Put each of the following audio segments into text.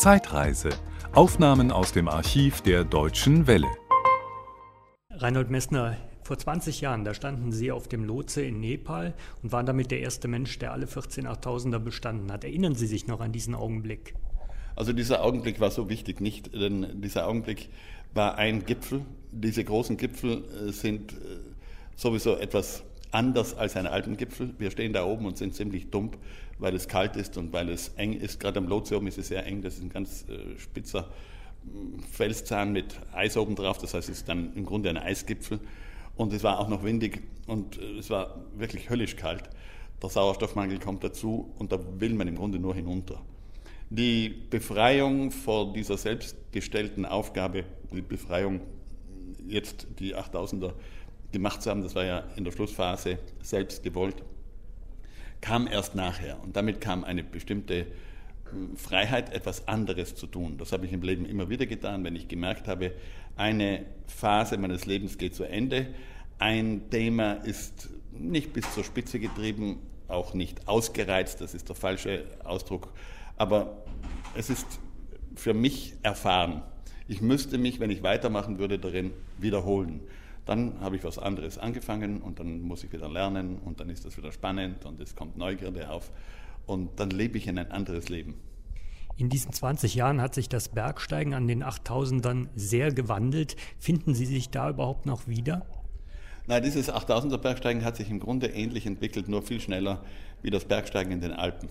Zeitreise. Aufnahmen aus dem Archiv der Deutschen Welle. Reinhold Messner, vor 20 Jahren, da standen Sie auf dem Lotse in Nepal und waren damit der erste Mensch, der alle 14 8000er bestanden hat. Erinnern Sie sich noch an diesen Augenblick? Also dieser Augenblick war so wichtig nicht, denn dieser Augenblick war ein Gipfel. Diese großen Gipfel äh, sind äh, sowieso etwas anders als ein Alpengipfel. Wir stehen da oben und sind ziemlich dumm, weil es kalt ist und weil es eng ist. Gerade am Lotse oben ist es sehr eng. Das ist ein ganz äh, spitzer mm, Felszahn mit Eis oben drauf. Das heißt, es ist dann im Grunde ein Eisgipfel. Und es war auch noch windig und äh, es war wirklich höllisch kalt. Der Sauerstoffmangel kommt dazu und da will man im Grunde nur hinunter. Die Befreiung vor dieser selbstgestellten Aufgabe, die Befreiung jetzt die 8000er gemacht zu haben, das war ja in der Schlussphase selbst gewollt, kam erst nachher. Und damit kam eine bestimmte hm, Freiheit, etwas anderes zu tun. Das habe ich im Leben immer wieder getan, wenn ich gemerkt habe, eine Phase meines Lebens geht zu Ende, ein Thema ist nicht bis zur Spitze getrieben, auch nicht ausgereizt, das ist der falsche Ausdruck, aber es ist für mich erfahren. Ich müsste mich, wenn ich weitermachen würde, darin wiederholen. Dann habe ich was anderes angefangen und dann muss ich wieder lernen und dann ist das wieder spannend und es kommt Neugierde auf und dann lebe ich in ein anderes Leben. In diesen 20 Jahren hat sich das Bergsteigen an den 8000ern sehr gewandelt. Finden Sie sich da überhaupt noch wieder? Nein, dieses 8000er Bergsteigen hat sich im Grunde ähnlich entwickelt, nur viel schneller wie das Bergsteigen in den Alpen.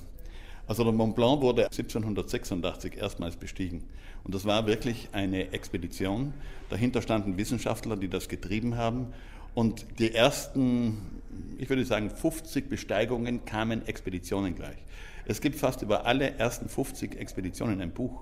Also der Mont Blanc wurde 1786 erstmals bestiegen. Und das war wirklich eine Expedition. Dahinter standen Wissenschaftler, die das getrieben haben. Und die ersten, ich würde sagen, 50 Besteigungen kamen Expeditionen gleich. Es gibt fast über alle ersten 50 Expeditionen ein Buch.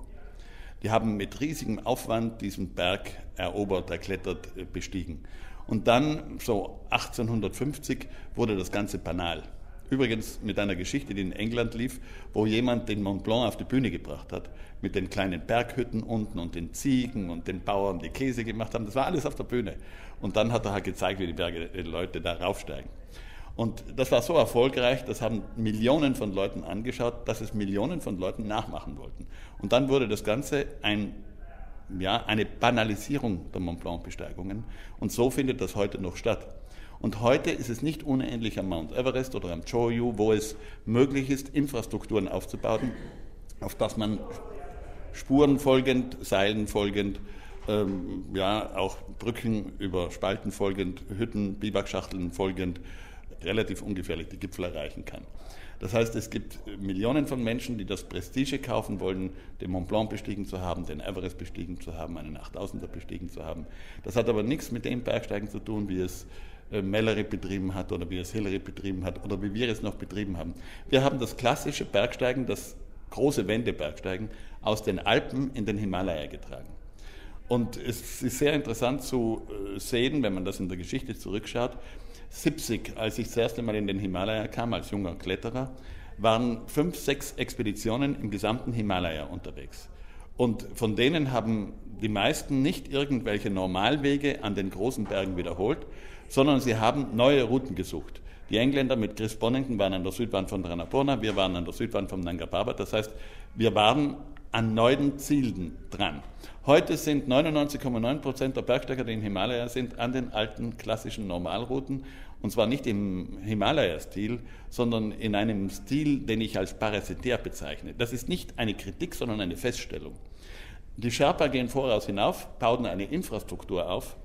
Die haben mit riesigem Aufwand diesen Berg erobert, erklettert, äh, bestiegen. Und dann, so 1850, wurde das Ganze banal. Übrigens mit einer Geschichte, die in England lief, wo jemand den Mont Blanc auf die Bühne gebracht hat, mit den kleinen Berghütten unten und den Ziegen und den Bauern, die Käse gemacht haben. Das war alles auf der Bühne. Und dann hat er halt gezeigt, wie die Berge, die Leute da raufsteigen. Und das war so erfolgreich, das haben Millionen von Leuten angeschaut, dass es Millionen von Leuten nachmachen wollten. Und dann wurde das Ganze ein, ja, eine Banalisierung der Mont Blanc-Besteigungen. Und so findet das heute noch statt. Und heute ist es nicht unähnlich am Mount Everest oder am Choyu, wo es möglich ist, Infrastrukturen aufzubauen, auf das man Spuren folgend, Seilen folgend, ähm, ja, auch Brücken über Spalten folgend, Hütten, Biwakschachteln folgend, relativ ungefährlich die Gipfel erreichen kann. Das heißt, es gibt Millionen von Menschen, die das Prestige kaufen wollen, den Mont Blanc bestiegen zu haben, den Everest bestiegen zu haben, einen 8000er bestiegen zu haben. Das hat aber nichts mit dem Bergsteigen zu tun, wie es Mallory betrieben hat oder wie es Hillary betrieben hat oder wie wir es noch betrieben haben. Wir haben das klassische Bergsteigen, das große Wendebergsteigen aus den Alpen in den Himalaya getragen. Und es ist sehr interessant zu äh, sehen, wenn man das in der Geschichte zurückschaut. 70, als ich das erste Mal in den Himalaya kam, als junger Kletterer, waren fünf, sechs Expeditionen im gesamten Himalaya unterwegs. Und von denen haben die meisten nicht irgendwelche Normalwege an den großen Bergen wiederholt, sondern sie haben neue Routen gesucht. Die Engländer mit Chris Bonington waren an der Südwand von Ranapurna, wir waren an der Südwand vom Nanga Parbat. Das heißt, wir waren an neuen Zielen dran. Heute sind 99,9 Prozent der Bergsteiger, die in Himalaya sind, an den alten klassischen Normalrouten. Und zwar nicht im Himalaya-Stil, sondern in einem Stil, den ich als parasitär bezeichne. Das ist nicht eine Kritik, sondern eine Feststellung. Die Sherpa gehen voraus hinauf, bauen eine Infrastruktur auf,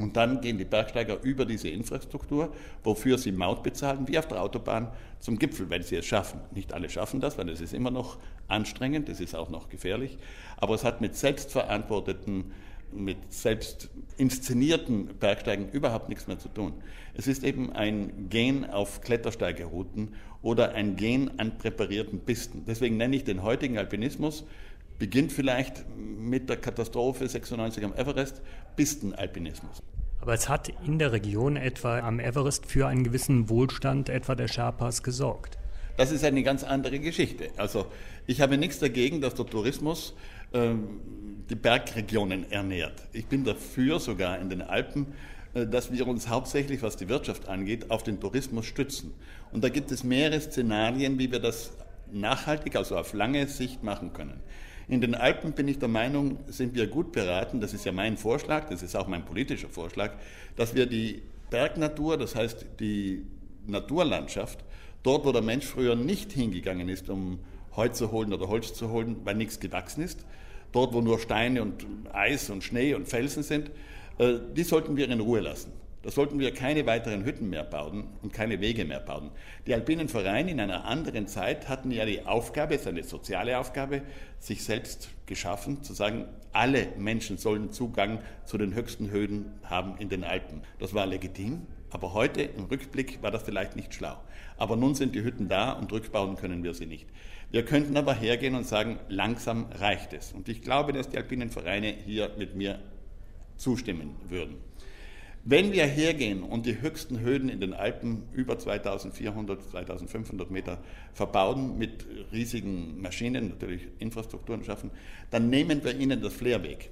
und dann gehen die Bergsteiger über diese Infrastruktur, wofür sie Maut bezahlen, wie auf der Autobahn, zum Gipfel, wenn sie es schaffen. Nicht alle schaffen das, weil es ist immer noch anstrengend, es ist auch noch gefährlich. Aber es hat mit selbstverantworteten, mit selbst inszenierten Bergsteigen überhaupt nichts mehr zu tun. Es ist eben ein Gehen auf Klettersteigerrouten oder ein Gehen an präparierten Pisten. Deswegen nenne ich den heutigen Alpinismus beginnt vielleicht mit der Katastrophe 96 am Everest, Pistenalpinismus. Aber es hat in der Region etwa am Everest für einen gewissen Wohlstand etwa der Sherpas gesorgt. Das ist eine ganz andere Geschichte. Also ich habe nichts dagegen, dass der Tourismus ähm, die Bergregionen ernährt. Ich bin dafür sogar in den Alpen, äh, dass wir uns hauptsächlich, was die Wirtschaft angeht, auf den Tourismus stützen. Und da gibt es mehrere Szenarien, wie wir das nachhaltig, also auf lange Sicht machen können. In den Alpen bin ich der Meinung, sind wir gut beraten, das ist ja mein Vorschlag, das ist auch mein politischer Vorschlag, dass wir die Bergnatur, das heißt die Naturlandschaft, dort wo der Mensch früher nicht hingegangen ist, um Heu zu holen oder Holz zu holen, weil nichts gewachsen ist, dort wo nur Steine und Eis und Schnee und Felsen sind, äh, die sollten wir in Ruhe lassen. Da sollten wir keine weiteren Hütten mehr bauen und keine Wege mehr bauen. Die alpinen Vereine in einer anderen Zeit hatten ja die Aufgabe, es ist eine soziale Aufgabe, sich selbst geschaffen, zu sagen, alle Menschen sollen Zugang zu den höchsten Höhen haben in den Alpen. Das war legitim, aber heute im Rückblick war das vielleicht nicht schlau. Aber nun sind die Hütten da und rückbauen können wir sie nicht. Wir könnten aber hergehen und sagen, langsam reicht es. Und ich glaube, dass die alpinen Vereine hier mit mir zustimmen würden. Wenn wir hergehen und die höchsten Höhen in den Alpen über 2400, 2500 Meter verbauen, mit riesigen Maschinen, natürlich Infrastrukturen schaffen, dann nehmen wir ihnen das Flair weg.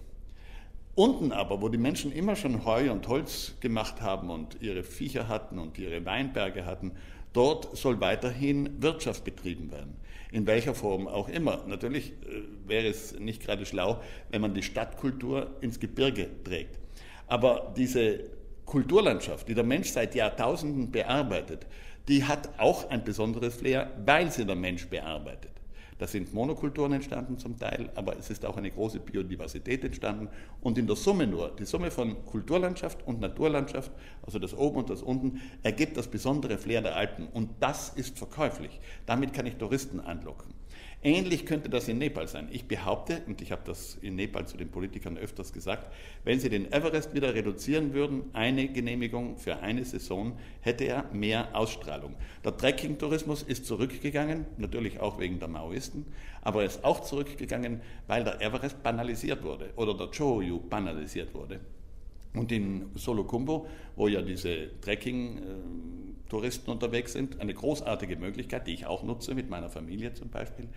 Unten aber, wo die Menschen immer schon Heu und Holz gemacht haben und ihre Viecher hatten und ihre Weinberge hatten, dort soll weiterhin Wirtschaft betrieben werden. In welcher Form auch immer. Natürlich äh, wäre es nicht gerade schlau, wenn man die Stadtkultur ins Gebirge trägt. Aber diese Kulturlandschaft, die der Mensch seit Jahrtausenden bearbeitet, die hat auch ein besonderes Flair, weil sie der Mensch bearbeitet. Da sind Monokulturen entstanden zum Teil, aber es ist auch eine große Biodiversität entstanden. Und in der Summe nur, die Summe von Kulturlandschaft und Naturlandschaft, also das Oben und das Unten, ergibt das besondere Flair der Alpen. Und das ist verkäuflich. Damit kann ich Touristen anlocken. Ähnlich könnte das in Nepal sein. Ich behaupte, und ich habe das in Nepal zu den Politikern öfters gesagt, wenn sie den Everest wieder reduzieren würden, eine Genehmigung für eine Saison, hätte er mehr Ausstrahlung. Der Trekking-Tourismus ist zurückgegangen, natürlich auch wegen der Maoisten, aber er ist auch zurückgegangen, weil der Everest banalisiert wurde oder der Choyu banalisiert wurde. Und in Solokumbo, wo ja diese Trekking-Touristen unterwegs sind, eine großartige Möglichkeit, die ich auch nutze mit meiner Familie zum Beispiel,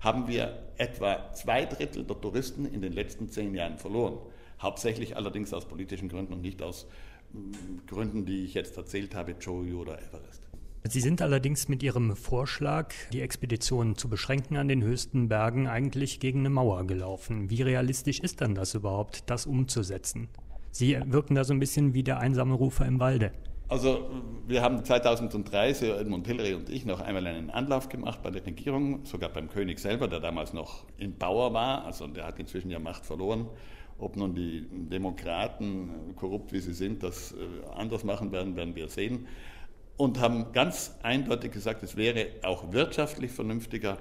haben wir etwa zwei Drittel der Touristen in den letzten zehn Jahren verloren. Hauptsächlich allerdings aus politischen Gründen und nicht aus mm, Gründen, die ich jetzt erzählt habe, Choyu oder Everest. Sie sind allerdings mit Ihrem Vorschlag, die Expeditionen zu beschränken an den höchsten Bergen, eigentlich gegen eine Mauer gelaufen. Wie realistisch ist dann das überhaupt, das umzusetzen? Sie wirken da so ein bisschen wie der einsame Rufer im Walde. Also wir haben 2003, Sir Edmund Hillary und ich, noch einmal einen Anlauf gemacht bei der Regierung, sogar beim König selber, der damals noch im Bauer war, also der hat inzwischen ja Macht verloren. Ob nun die Demokraten, korrupt wie sie sind, das äh, anders machen werden, werden wir sehen. Und haben ganz eindeutig gesagt, es wäre auch wirtschaftlich vernünftiger,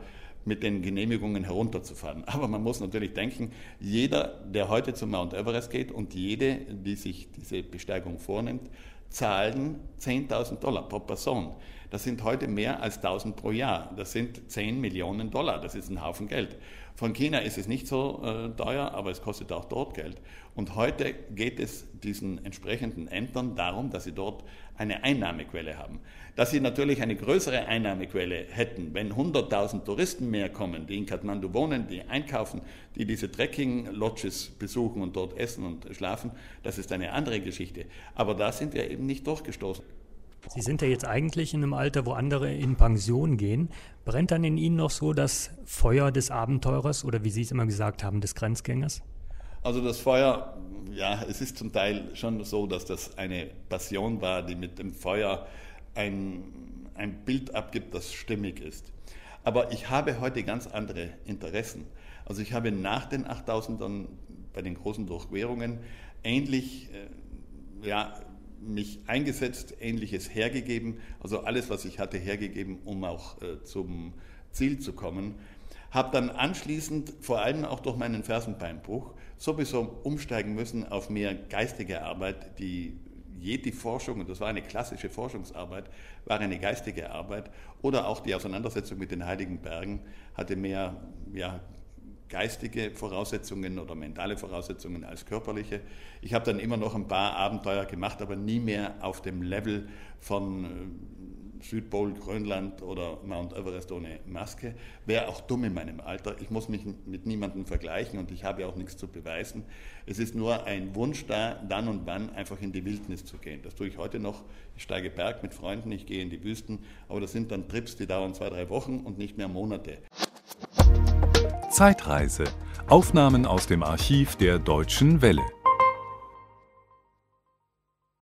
mit den Genehmigungen herunterzufahren. Aber man muss natürlich denken, jeder, der heute zum Mount Everest geht und jede, die sich diese Besteigung vornimmt, zahlen 10.000 Dollar pro Person. Das sind heute mehr als 1000 pro Jahr. Das sind 10 Millionen Dollar. Das ist ein Haufen Geld. Von China ist es nicht so äh, teuer, aber es kostet auch dort Geld. Und heute geht es diesen entsprechenden Ämtern darum, dass sie dort eine Einnahmequelle haben. Dass sie natürlich eine größere Einnahmequelle hätten, wenn 100.000 Touristen mehr kommen, die in Kathmandu wohnen, die einkaufen, die diese Trekking-Lodges besuchen und dort essen und schlafen, das ist eine andere Geschichte. Aber da sind wir eben nicht durchgestoßen. Sie sind ja jetzt eigentlich in einem Alter, wo andere in Pension gehen. Brennt dann in Ihnen noch so das Feuer des Abenteurers oder wie Sie es immer gesagt haben, des Grenzgängers? Also das Feuer, ja, es ist zum Teil schon so, dass das eine Passion war, die mit dem Feuer ein, ein Bild abgibt, das stimmig ist. Aber ich habe heute ganz andere Interessen. Also ich habe nach den 8000ern bei den großen Durchquerungen ähnlich äh, ja, mich eingesetzt, ähnliches hergegeben, also alles, was ich hatte, hergegeben, um auch äh, zum Ziel zu kommen. Habe dann anschließend, vor allem auch durch meinen Fersenbeinbruch, sowieso umsteigen müssen auf mehr geistige Arbeit, die jede Forschung, und das war eine klassische Forschungsarbeit, war eine geistige Arbeit, oder auch die Auseinandersetzung mit den Heiligen Bergen hatte mehr ja, geistige Voraussetzungen oder mentale Voraussetzungen als körperliche. Ich habe dann immer noch ein paar Abenteuer gemacht, aber nie mehr auf dem Level von Südpol, Grönland oder Mount Everest ohne Maske. Wäre auch dumm in meinem Alter. Ich muss mich mit niemandem vergleichen und ich habe auch nichts zu beweisen. Es ist nur ein Wunsch da, dann und wann einfach in die Wildnis zu gehen. Das tue ich heute noch. Ich steige Berg mit Freunden, ich gehe in die Wüsten, aber das sind dann Trips, die dauern zwei, drei Wochen und nicht mehr Monate. Zeitreise. Aufnahmen aus dem Archiv der Deutschen Welle.